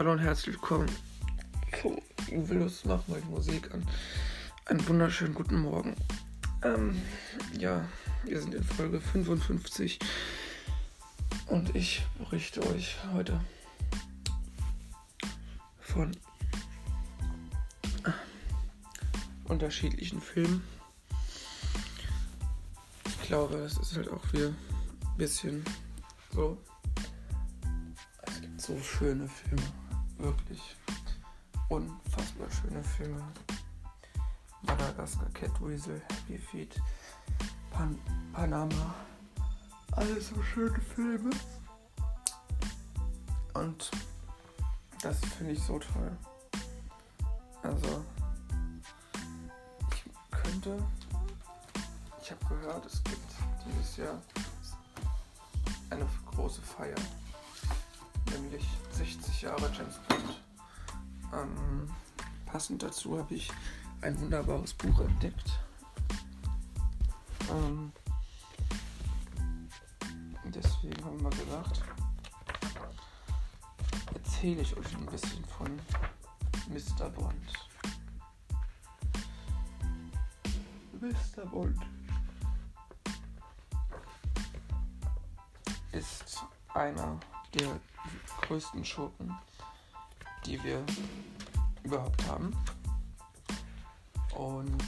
Hallo und herzlich willkommen zu Willus macht mal Musik an. Einen wunderschönen guten Morgen. Ähm, ja, wir sind in Folge 55 und ich berichte euch heute von unterschiedlichen Filmen. Ich glaube, es ist halt auch wieder ein bisschen so. Es gibt so schöne Filme, wirklich unfassbar schöne Filme. Madagaskar, Catweasel, Happy Feet, Pan Panama. Alles so schöne Filme. Und das finde ich so toll. Also, ich könnte. Ich habe gehört, es gibt dieses Jahr eine große Feier. Nämlich 60 Jahre James Bond. Ähm, passend dazu habe ich ein wunderbares Buch entdeckt. Ähm, deswegen haben wir gedacht, erzähle ich euch ein bisschen von Mr. Bond. Mr. Bond ist einer der größten Schurken, die wir überhaupt haben. Und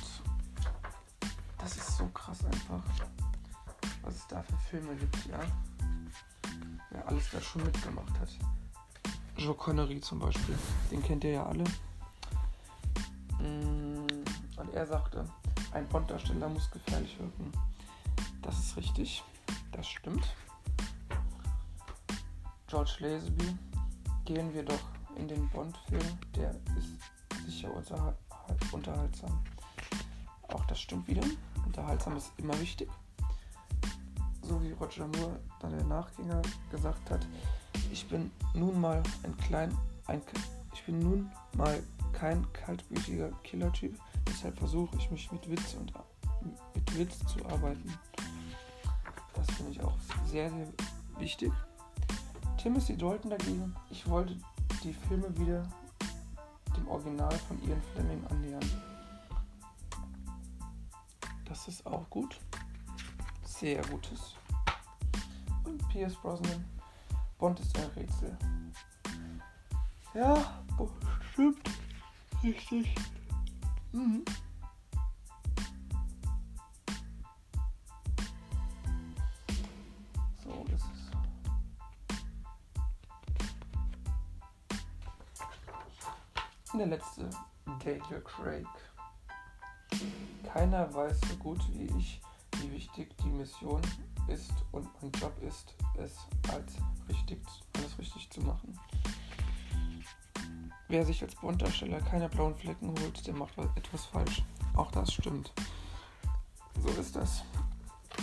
das ist so krass einfach, was es da für Filme gibt, ja. Wer alles da schon mitgemacht hat. Joe Connery zum Beispiel, den kennt ihr ja alle. Mm, und er sagte, ein Bond-Darsteller muss gefährlich wirken. Das ist richtig, das stimmt. George Lazenby, gehen wir doch in den Bond-Film, der ist sicher unterhaltsam. Auch das stimmt wieder. Unterhaltsam ist immer wichtig. So wie Roger Moore, dann der Nachgänger, gesagt hat, ich bin nun mal ein klein, ein, ich bin nun mal kein kaltblütiger Killertyp, deshalb versuche ich mich mit Witz und mit Witz zu arbeiten. Das finde ich auch sehr, sehr wichtig. Timothy Dalton dagegen, ich wollte die Filme wieder dem Original von Ian Fleming annähern. Das ist auch gut. Sehr gutes. Und Pierce Brosnan. Bond ist ein Rätsel. Ja, stimmt. Richtig. Mhm. Und der letzte, Daniel Craig. Keiner weiß so gut wie ich, wie wichtig die Mission ist und mein Job ist, es als richtig, alles richtig zu machen. Wer sich als Bonddarsteller keine blauen Flecken holt, der macht etwas falsch. Auch das stimmt. So ist das.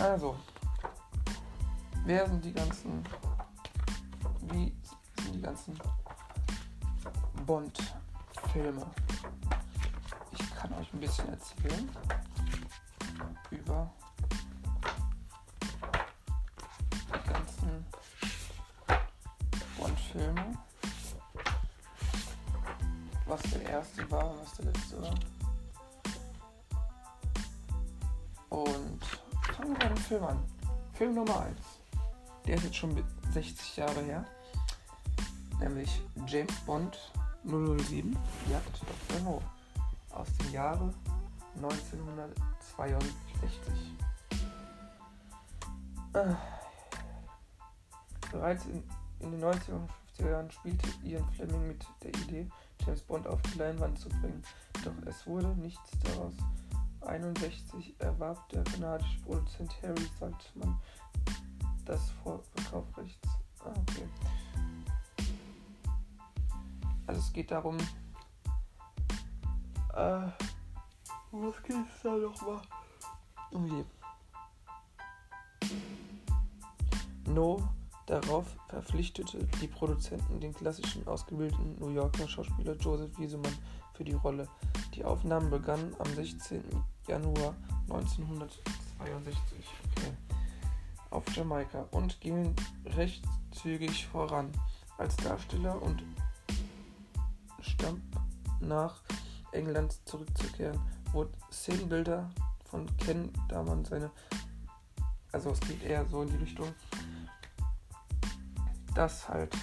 Also, wer sind die ganzen, wie sind die ganzen Bond-Filme? Ich kann euch ein bisschen erzählen über die ganzen Bond-Filme. Was der erste war und was der letzte war. Und fangen wir bei dem Film an. Film Nummer 1. Der ist jetzt schon 60 Jahre her. Nämlich James Bond 007, Jagd Dr. No. Aus dem Jahre 1962. Äh. Bereits in, in den 90er und 50er Jahren spielte Ian Fleming mit der Idee, James Bond auf die Leinwand zu bringen. Doch es wurde nichts daraus. 61 erwarb der kanadische Produzent Harry Saltman das Vorverkaufrechts. Ah, okay. Also es geht darum, äh, was geht's da nochmal? Oh je. No darauf verpflichtete die Produzenten den klassischen ausgebildeten New Yorker Schauspieler Joseph Wiesemann für die Rolle. Die Aufnahmen begannen am 16. Januar 1962 okay, auf Jamaika und gingen recht zügig voran. Als Darsteller und Stamp nach England zurückzukehren, wurden Szenenbilder von Ken, da man seine, also es geht eher so in die Richtung, dass halt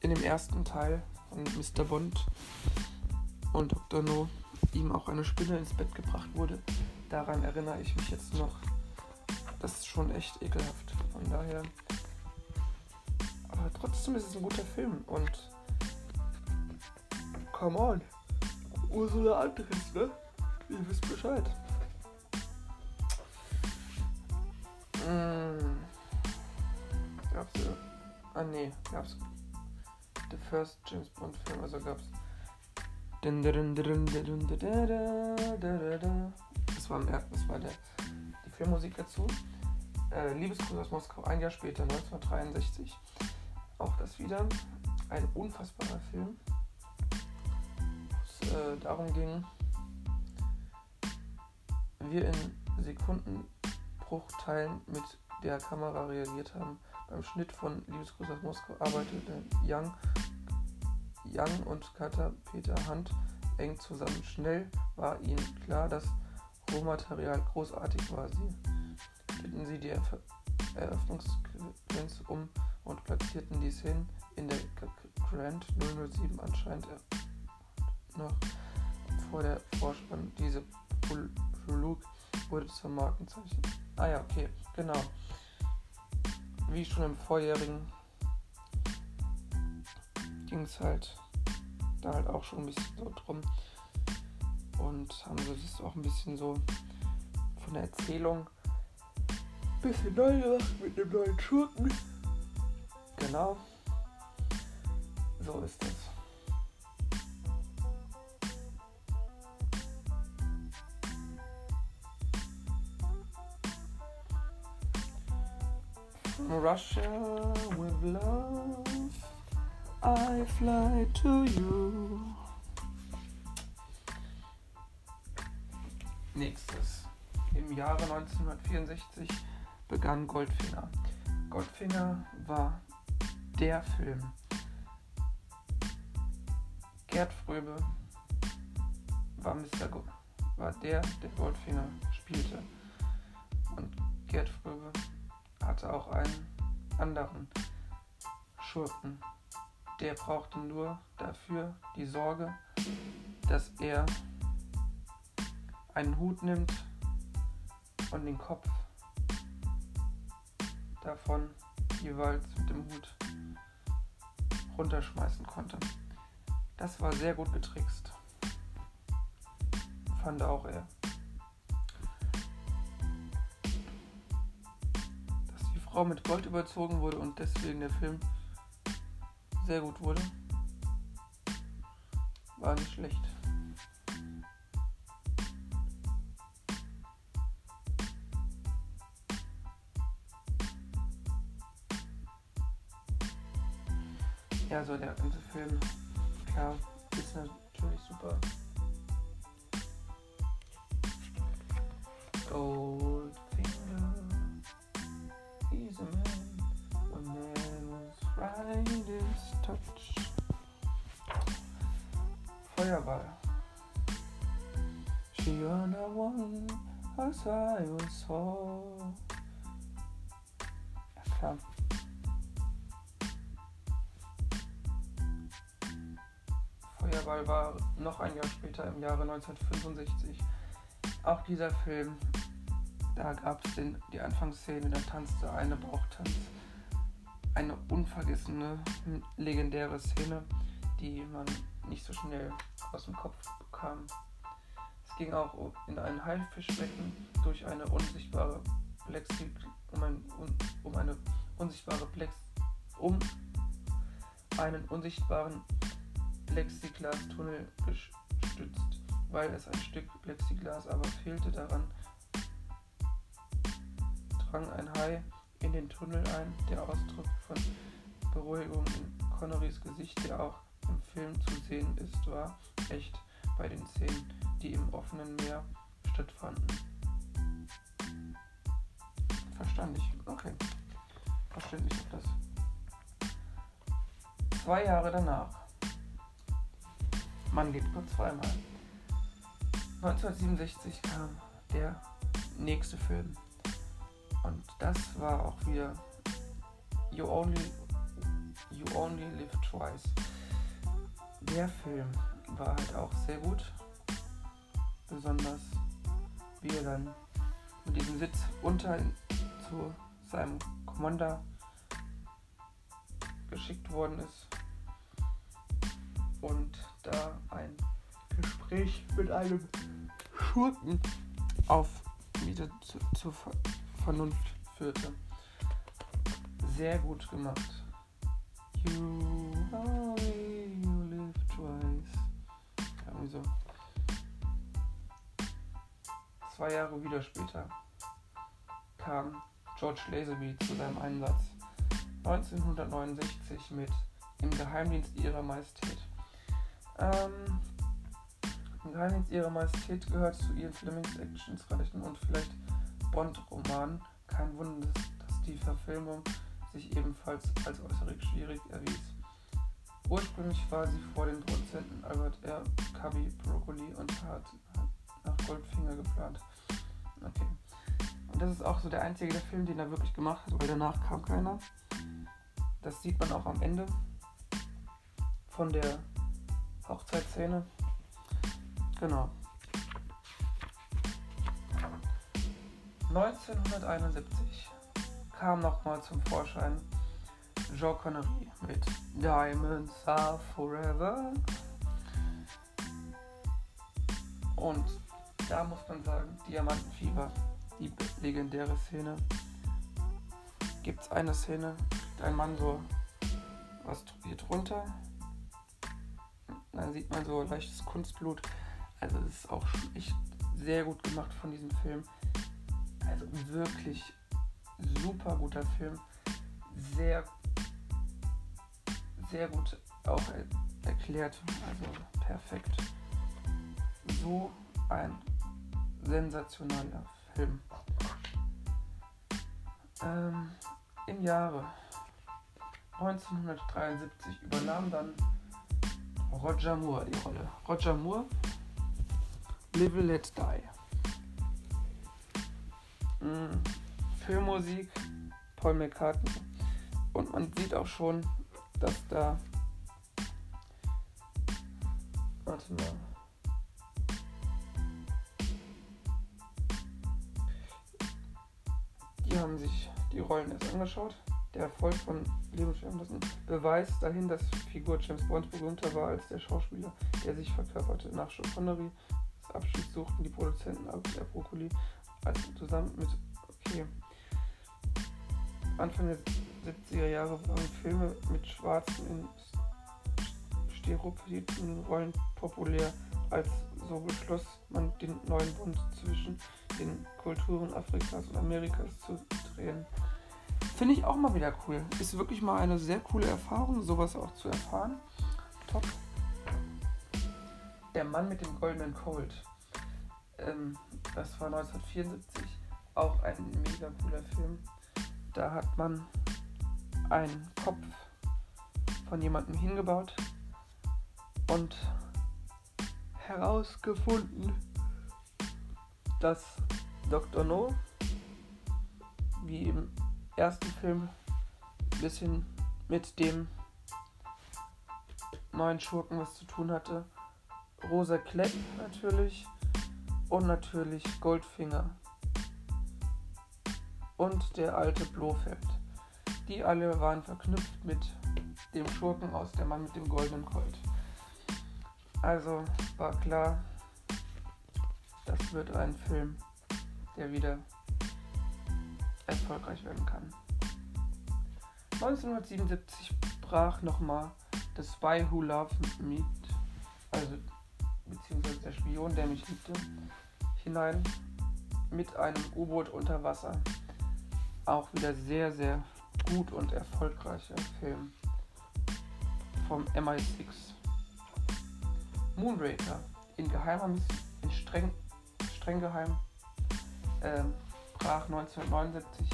in dem ersten Teil von Mr. Bond und Dr. No ihm auch eine Spinne ins Bett gebracht wurde. Daran erinnere ich mich jetzt noch. Das ist schon echt ekelhaft. Von daher. Aber trotzdem ist es ein guter Film und. Come on. Ursula Andres, ne? Ihr wisst Bescheid. Mmh. Gab's ja. Ah nee, gab's. The First James Bond Film, also gab's. Das war, das war der, die Filmmusik dazu. Äh, Liebesgruß aus Moskau, ein Jahr später, 1963. Auch das wieder ein unfassbarer Film, äh, darum ging, wir in Sekundenbruchteilen mit der Kamera reagiert haben. Beim Schnitt von Liebesgruß aus Moskau arbeitete Young Young und Cutter Peter Hunt eng zusammen. Schnell war ihnen klar, dass Rohmaterial großartig war. Sie bitten sie die Erf Eröffnungssequenz um und platzierten die Szenen in der Grand 007 anscheinend noch vor der Vorspann. Diese Prolog wurde zum Markenzeichen. Ah ja, okay, genau. Wie schon im vorjährigen ging es halt da halt auch schon ein bisschen so drum und haben so das auch ein bisschen so von der Erzählung ein bisschen neu gemacht mit einem neuen Schurken. Genau. So ist das. Russia with love. I fly to you. Nächstes. Im Jahre 1964 begann Goldfinger. Goldfinger war der Film. Gerd Fröbe war Mr. Go war der, der Goldfinger spielte. Und Gerd Fröbe hatte auch einen anderen Schurken der brauchte nur dafür die Sorge, dass er einen Hut nimmt und den Kopf davon jeweils mit dem Hut runterschmeißen konnte. Das war sehr gut getrickst. Fand auch er. Frau mit Gold überzogen wurde und deswegen der Film sehr gut wurde. War nicht schlecht. Ja, so der ganze Film, klar, ist natürlich super. Goldfinger, Feuerball. She on the one as I. Ja klar. Feuerball war noch ein Jahr später im Jahre 1965. Auch dieser Film, da gab es die Anfangsszene, da tanzte eine Bauchtanz eine unvergessene, legendäre Szene, die man nicht so schnell aus dem Kopf bekam. Es ging auch in ein Haifischbecken durch eine unsichtbare Plexi um, ein, um eine unsichtbare Plex um einen unsichtbaren Plexiglas-Tunnel gestützt, weil es ein Stück Plexiglas aber fehlte daran, drang ein Hai in den Tunnel ein. Der Ausdruck von Beruhigung in Connerys Gesicht, der auch im Film zu sehen ist, war echt bei den Szenen, die im offenen Meer stattfanden. Verstanden Okay. Verständlich ist das. Zwei Jahre danach. Man geht nur zweimal. 1967 kam der nächste Film. Und das war auch wieder You Only, you only Live Twice. Der Film war halt auch sehr gut. Besonders wie er dann mit diesem Sitz unter zu seinem Commander geschickt worden ist und da ein Gespräch mit einem Schurken auf wieder zu, zur Vernunft führte. Sehr gut gemacht. You so. Zwei Jahre wieder später kam George Lazenby zu seinem Einsatz. 1969 mit Im Geheimdienst ihrer Majestät. Ähm, Im Geheimdienst ihrer Majestät gehört zu ihren Flemings Actionsreichen und vielleicht Bond-Romanen. Kein Wunder, dass die Verfilmung sich ebenfalls als äußerst schwierig erwies. Ursprünglich war sie vor den Produzenten Albert R. Cubby, Broccoli und Hart nach Goldfinger geplant. Okay. Und das ist auch so der einzige der Film, den er wirklich gemacht hat, weil danach kam keiner. Das sieht man auch am Ende von der Hochzeitsszene. Genau. 1971 kam nochmal zum Vorschein Jean Connery mit Diamonds Are Forever. Und da muss man sagen, Diamantenfieber, die legendäre Szene. Gibt es eine Szene, ein Mann so was hier drunter. Dann sieht man so leichtes Kunstblut. Also das ist auch echt sehr gut gemacht von diesem Film. Also wirklich super guter Film. Sehr, sehr gut auch erklärt. Also perfekt. So ein sensationaler Film. Ähm, Im Jahre 1973 übernahm dann Roger Moore die Rolle. Roger Moore, Live Let Die. Mm, Filmmusik, Paul McCartney. Und man sieht auch schon, dass da. Warte mal. Die haben sich die Rollen erst angeschaut. Der Erfolg von Leben Anderson beweist dahin, dass Figur James Bond berühmter war als der Schauspieler, der sich verkörperte. Nach Connery das Abschied suchten die Produzenten Albert Broccoli als zusammen mit okay. Anfang der 70er Jahre waren Filme mit schwarzen in stereotypen Rollen populär. Als so beschloss man den neuen Bund zwischen den Kulturen Afrikas und Amerikas zu drehen. Finde ich auch mal wieder cool. Ist wirklich mal eine sehr coole Erfahrung, sowas auch zu erfahren. Top. Der Mann mit dem goldenen Colt. Ähm, das war 1974. Auch ein mega cooler Film. Da hat man einen Kopf von jemandem hingebaut und herausgefunden, dass Dr. No, wie im ersten Film ein bisschen mit dem neuen Schurken was zu tun hatte. Rosa Klepp natürlich und natürlich Goldfinger und der alte Blofeld. Die alle waren verknüpft mit dem Schurken aus Der Mann mit dem goldenen Colt. Also war klar, das wird ein Film, der wieder erfolgreich werden kann. 1977 brach nochmal The Spy Who Loved Me, also beziehungsweise der Spion, der mich liebte, hinein mit einem U-Boot unter Wasser. Auch wieder sehr, sehr gut und erfolgreicher Film vom MI6. Moonraker in geheimer in streng, streng geheim ähm, brach 1979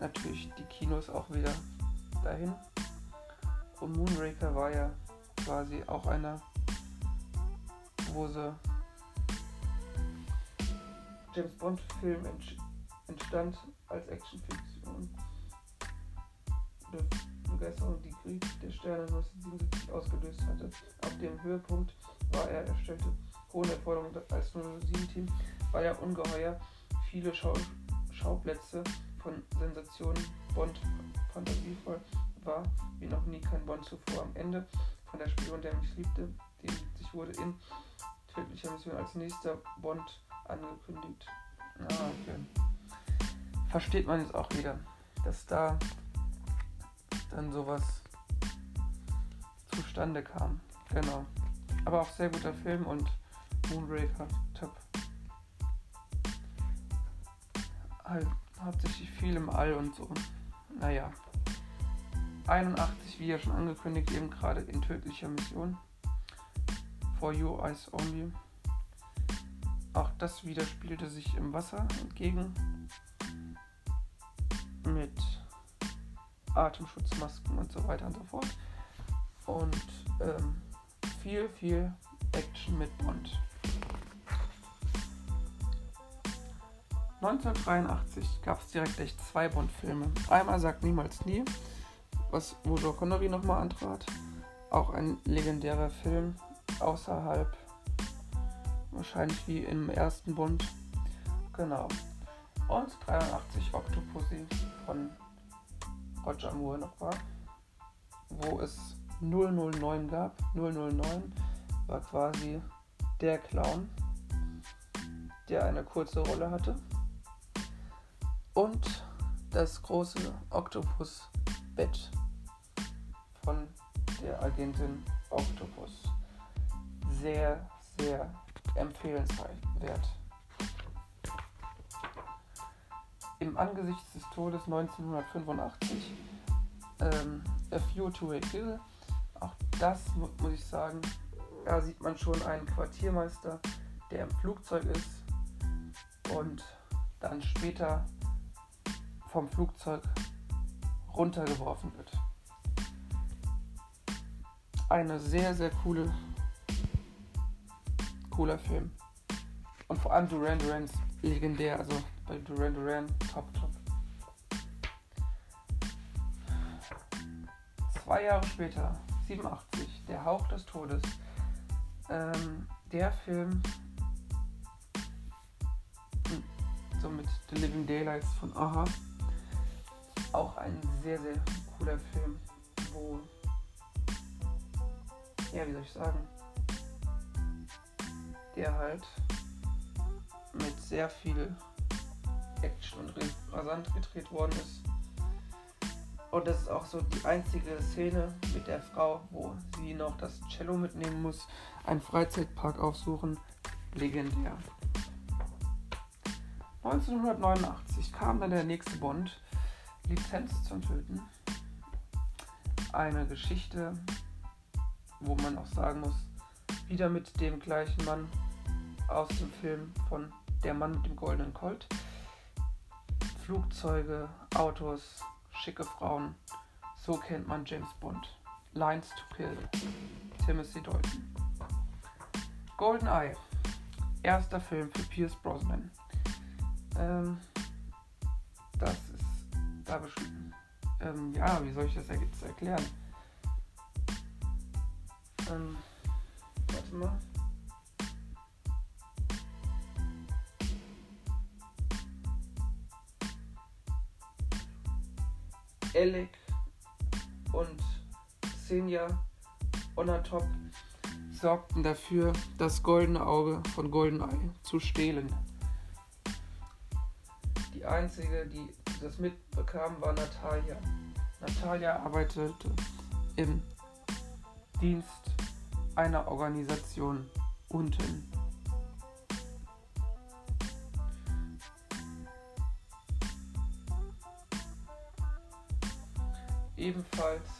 natürlich die Kinos auch wieder dahin. Und Moonraker war ja quasi auch einer wo sie James Bond Film entstand als Actionfiktion. Begeisterung, die Krieg der Sterne 1977 ausgelöst hatte. Auf dem Höhepunkt war er, erstellte hohe Erforderungen als 007-Team, weil er ungeheuer viele Schau Schauplätze von Sensationen Bond fantasievoll war, wie noch nie kein Bond zuvor. Am Ende von der Spion, der mich liebte, die sich wurde in tödlicher Mission als nächster Bond angekündigt. Ah, okay. Versteht man jetzt auch wieder, dass da dann sowas zustande kam. Genau. Aber auch sehr guter Film und Moonraker top. Halt hauptsächlich viel im All und so. Naja. 81, wie ja schon angekündigt, eben gerade in tödlicher Mission. For You Eyes Only. Auch das widerspielte sich im Wasser entgegen. Mit Atemschutzmasken und so weiter und so fort. Und ähm, viel, viel Action mit Bond. 1983 gab es direkt echt zwei Bond-Filme. Einmal sagt niemals nie, was wo Joe Connery nochmal antrat. Auch ein legendärer Film außerhalb, wahrscheinlich wie im ersten Bond. Genau. Und 83 Octopussy von Roger Moore noch war, wo es 009 gab. 009 war quasi der Clown, der eine kurze Rolle hatte. Und das große Oktopus-Bett von der Agentin Octopus. Sehr, sehr empfehlenswert. Im Angesicht des Todes 1985 ähm, A Few to a Kill. Auch das muss ich sagen, da sieht man schon einen Quartiermeister, der im Flugzeug ist und dann später vom Flugzeug runtergeworfen wird. Eine sehr, sehr coole, cooler Film. Und vor allem Duran Duran ist legendär, also bei Duran Duran top, top. Zwei Jahre später, 87, Der Hauch des Todes. Ähm, der Film hm, so mit The Living Daylights von Aha auch ein sehr, sehr cooler Film, wo, ja, wie soll ich sagen, der halt mit sehr viel Action und rasant gedreht worden ist. Und das ist auch so die einzige Szene mit der Frau, wo sie noch das Cello mitnehmen muss, einen Freizeitpark aufsuchen. Legendär. 1989 kam dann der nächste Bond, Lizenz zum Töten. Eine Geschichte, wo man auch sagen muss, wieder mit dem gleichen Mann aus dem Film von Der Mann mit dem goldenen Colt. Flugzeuge, Autos, schicke Frauen. So kennt man James Bond. Lines to Kill. Timothy Dalton. Golden Eye. Erster Film für Pierce Brosnan. Ähm, das ist da beschrieben. Ähm, ja, wie soll ich das jetzt erklären? Ähm, warte mal. Alec und Senja Onatop sorgten dafür, das goldene Auge von Goldeneye zu stehlen. Die einzige, die das mitbekam, war Natalia. Natalia arbeitete im Dienst einer Organisation unten. Ebenfalls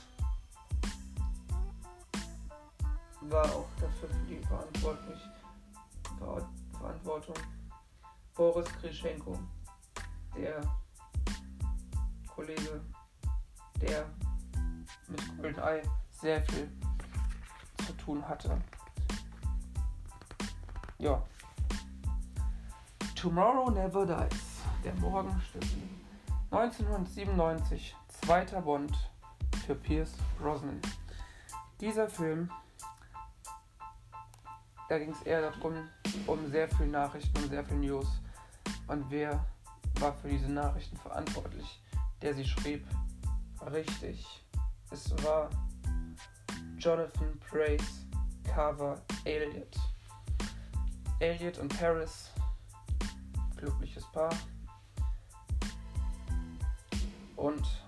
war auch dafür für die verantwortlich, Verantwortung Boris Grischenko, der Kollege, der mit GoldenEye sehr viel zu tun hatte. Ja. Tomorrow Never Dies. Der Morgen nie. 1997, zweiter Bond für Pierce Brosnan. Dieser Film, da ging es eher darum, um sehr viel Nachrichten, um sehr viel News. Und wer war für diese Nachrichten verantwortlich, der sie schrieb? Richtig. Es war Jonathan Price Carver Elliot. Elliot und Paris, glückliches Paar. Und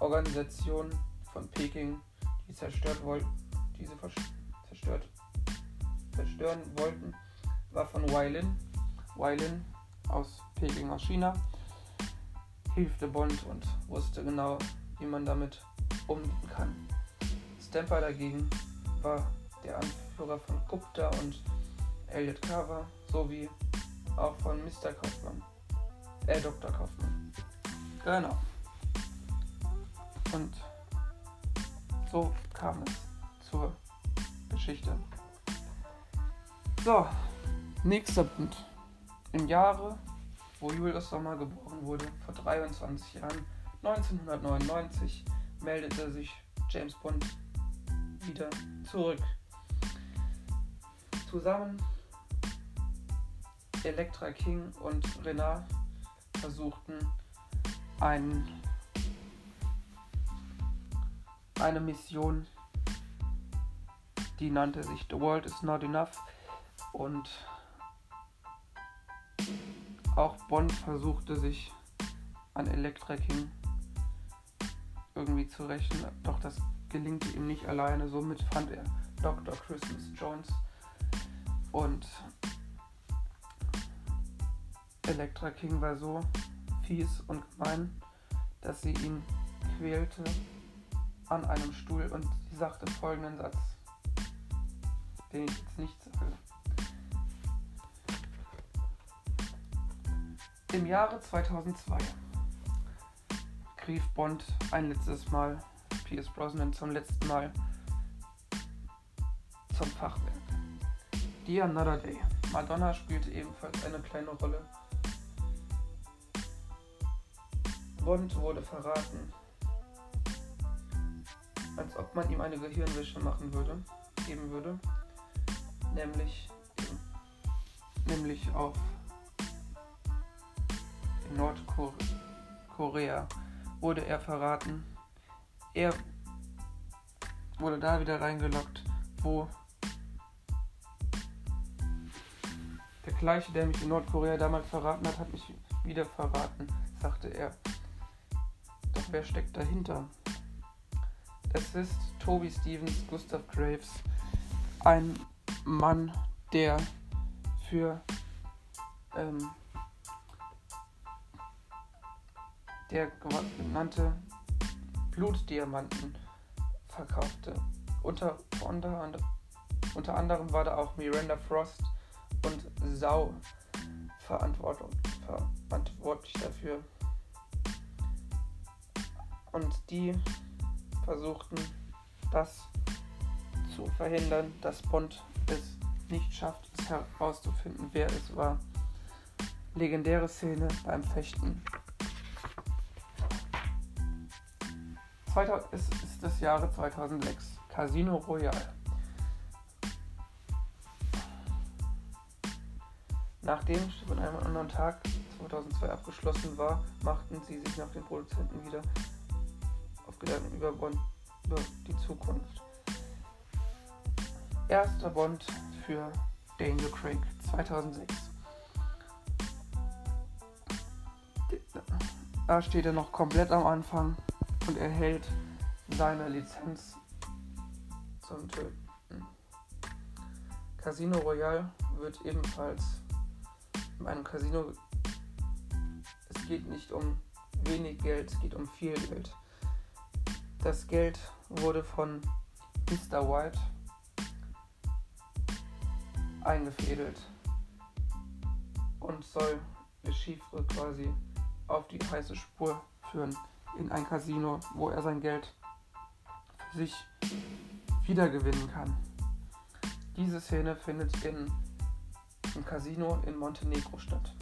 Organisation von Peking, die zerstört wollten, diese zerstört, zerstören wollten, war von Weilin. Weilin aus Peking aus China hilfte Bond und wusste genau, wie man damit umgehen kann. Stamper dagegen war der Anführer von Gupta und Elliot Carver sowie auch von Mr. Kaufmann, äh Dr. Kaufmann. Genau. Und so kam es zur Geschichte. So, nächster Punkt. Im Jahre, wo Julius Sommer geboren wurde, vor 23 Jahren, 1999, meldete sich James Bond wieder zurück. Zusammen Elektra King und Renard versuchten ein, eine Mission, die nannte sich The World is Not Enough und auch Bond versuchte sich an Elektra King irgendwie zu rächen, doch das gelingt ihm nicht alleine. Somit fand er Dr. Christmas Jones und Elektra King war so fies und gemein, dass sie ihn quälte an einem Stuhl und sie sagte folgenden Satz, den ich jetzt nicht sage. Im Jahre 2002 rief Bond ein letztes Mal Pierce Brosnan zum letzten Mal zum Fachwerk. The Another Day. Madonna spielte ebenfalls eine kleine Rolle. Bond wurde verraten, als ob man ihm eine Gehirnwäsche machen würde, geben würde, nämlich, nämlich auf Nordkorea wurde er verraten. Er wurde da wieder reingelockt, wo der gleiche, der mich in Nordkorea damals verraten hat, hat mich wieder verraten, sagte er. Doch wer steckt dahinter? Es ist Toby Stevens, Gustav Graves, ein Mann, der für ähm, der genannte Blutdiamanten verkaufte. Unter, unter, unter anderem war da auch Miranda Frost und Sau verantwortlich dafür. Und die versuchten das zu verhindern, dass Bond es nicht schafft, es herauszufinden, wer es war. Legendäre Szene beim Fechten. es ist das Jahre 2006. Casino Royale. Nachdem von einem anderen Tag 2002 abgeschlossen war, machten sie sich nach den Produzenten wieder Gedanken über Bond, über die Zukunft. Erster Bond für Daniel Craig 2006. Da steht er noch komplett am Anfang und erhält seine Lizenz zum Töten. Casino Royale wird ebenfalls in einem Casino. Es geht nicht um wenig Geld, es geht um viel Geld. Das Geld wurde von Mr. White eingefädelt und soll Chiffre quasi auf die heiße Spur führen in ein Casino, wo er sein Geld für sich wiedergewinnen kann. Diese Szene findet in, im Casino in Montenegro statt.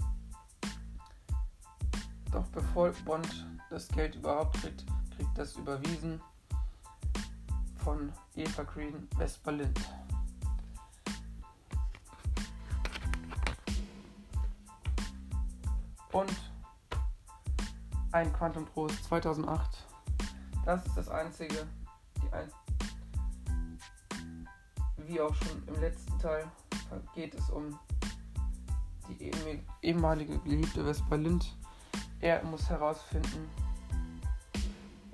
Doch bevor Bond das Geld überhaupt kriegt, kriegt das überwiesen von Eva Green West-Berlin. Und ein Quantum Trost 2008. Das ist das einzige, die ein wie auch schon im letzten Teil geht es um die ehemalige geliebte Vespa Lind. Er muss herausfinden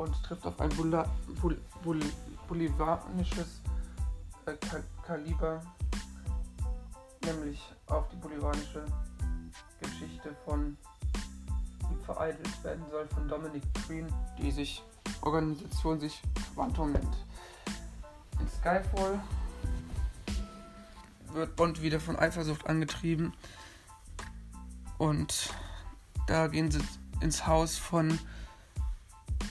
und trifft auf ein Bula, Bul, Bul, bolivanisches äh, Kaliber, nämlich auf die bolivanische Geschichte von die vereitelt werden soll von Dominic Green, die sich Organisation sich Quantum nennt. In Skyfall wird Bond wieder von Eifersucht angetrieben und da gehen sie ins Haus von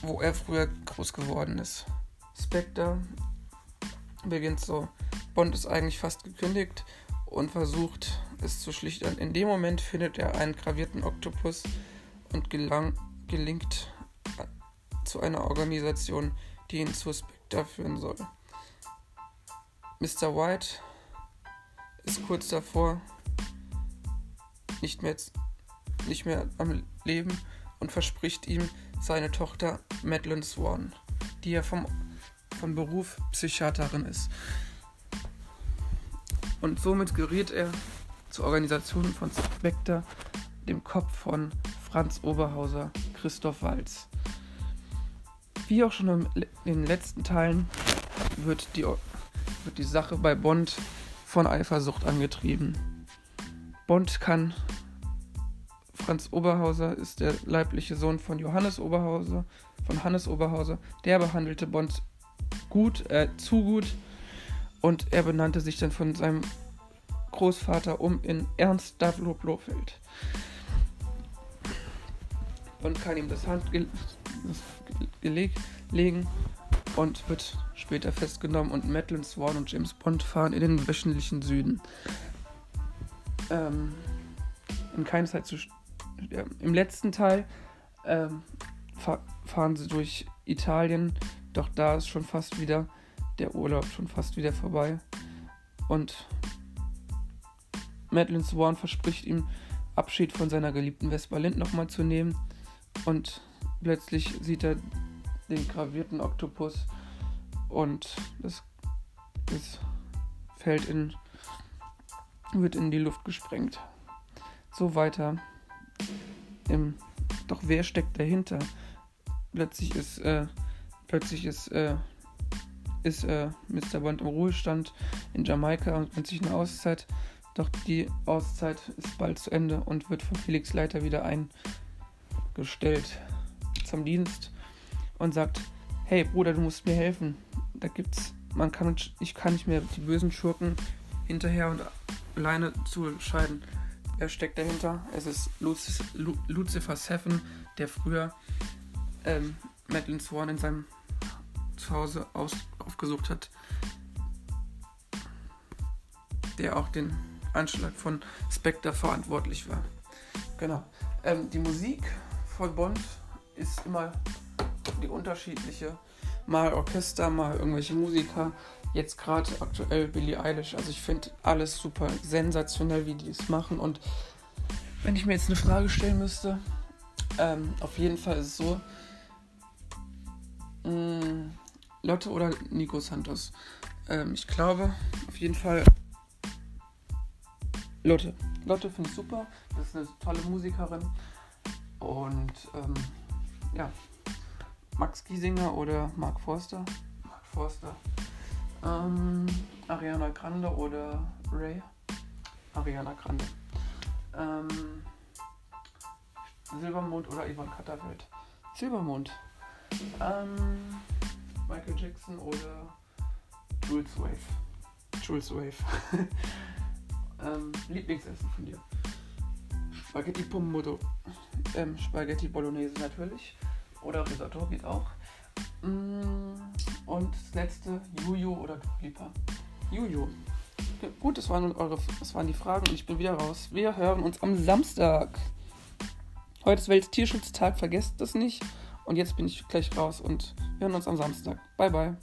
wo er früher groß geworden ist. Spectre beginnt so. Bond ist eigentlich fast gekündigt und versucht es zu schlichtern. In dem Moment findet er einen gravierten Oktopus und gelang, gelingt zu einer Organisation, die ihn zu Spectre führen soll. Mr. White ist kurz davor, nicht mehr, nicht mehr am Leben und verspricht ihm seine Tochter Madeline Swan, die ja vom, von Beruf Psychiaterin ist. Und somit gerät er zur Organisation von Spectre, dem Kopf von Franz Oberhauser, Christoph Walz. Wie auch schon in den letzten Teilen wird die, wird die Sache bei Bond von Eifersucht angetrieben. Bond kann. Franz Oberhauser ist der leibliche Sohn von Johannes Oberhauser, von Hannes Oberhauser. Der behandelte Bond gut, äh, zu gut und er benannte sich dann von seinem Großvater um in Ernst Davlo Blofeld. Bond kann ihm das Handgelenk legen und wird später festgenommen und Madeline Swan und James Bond fahren in den wöchentlichen Süden. Ähm, in keiner Zeit zu. Im letzten Teil ähm, fahr fahren sie durch Italien, doch da ist schon fast wieder der Urlaub schon fast wieder vorbei. Und Madeline Swan verspricht ihm, Abschied von seiner geliebten Vespa Lind nochmal zu nehmen. Und plötzlich sieht er den gravierten Oktopus und das, das fällt in, wird in die Luft gesprengt. So weiter. Im, doch wer steckt dahinter? Plötzlich ist, äh, plötzlich ist, äh, ist äh, Mr. Bond im Ruhestand in Jamaika und nimmt sich eine Auszeit. Doch die Auszeit ist bald zu Ende und wird von Felix Leiter wieder eingestellt zum Dienst und sagt, hey Bruder, du musst mir helfen. Da gibt's, man kann, ich kann nicht mehr die bösen Schurken hinterher und alleine zu scheiden. Wer steckt dahinter? Es ist Lucifer Seven, der früher ähm, Madeline Swan in seinem Zuhause aus, aufgesucht hat. Der auch den Anschlag von Spectre verantwortlich war. Genau. Ähm, die Musik von Bond ist immer die unterschiedliche. Mal Orchester, mal irgendwelche Musiker. Jetzt gerade aktuell Billie Eilish. Also ich finde alles super sensationell, wie die es machen. Und wenn ich mir jetzt eine Frage stellen müsste, ähm, auf jeden Fall ist es so, mh, mm, Lotte oder Nico Santos. Ähm, ich glaube, auf jeden Fall Lotte. Lotte finde ich super. Das ist eine tolle Musikerin. Und ähm, ja, Max Giesinger oder Mark Forster. Mark Forster. Ähm, Ariana Grande oder Ray. Ariana Grande. Ähm, Silbermond oder Ivan Katterfeld. Silbermond. Ähm, Michael Jackson oder Jules Wave. Jules Wave. ähm, Lieblingsessen von dir. Spaghetti Pomodoro. Ähm, Spaghetti Bolognese natürlich. Oder Risotto geht auch. Mm, und das letzte, Juju oder Lipa. Juju. Gut, das waren, eure, das waren die Fragen und ich bin wieder raus. Wir hören uns am Samstag. Heute ist Welttierschutztag, vergesst das nicht. Und jetzt bin ich gleich raus und wir hören uns am Samstag. Bye, bye.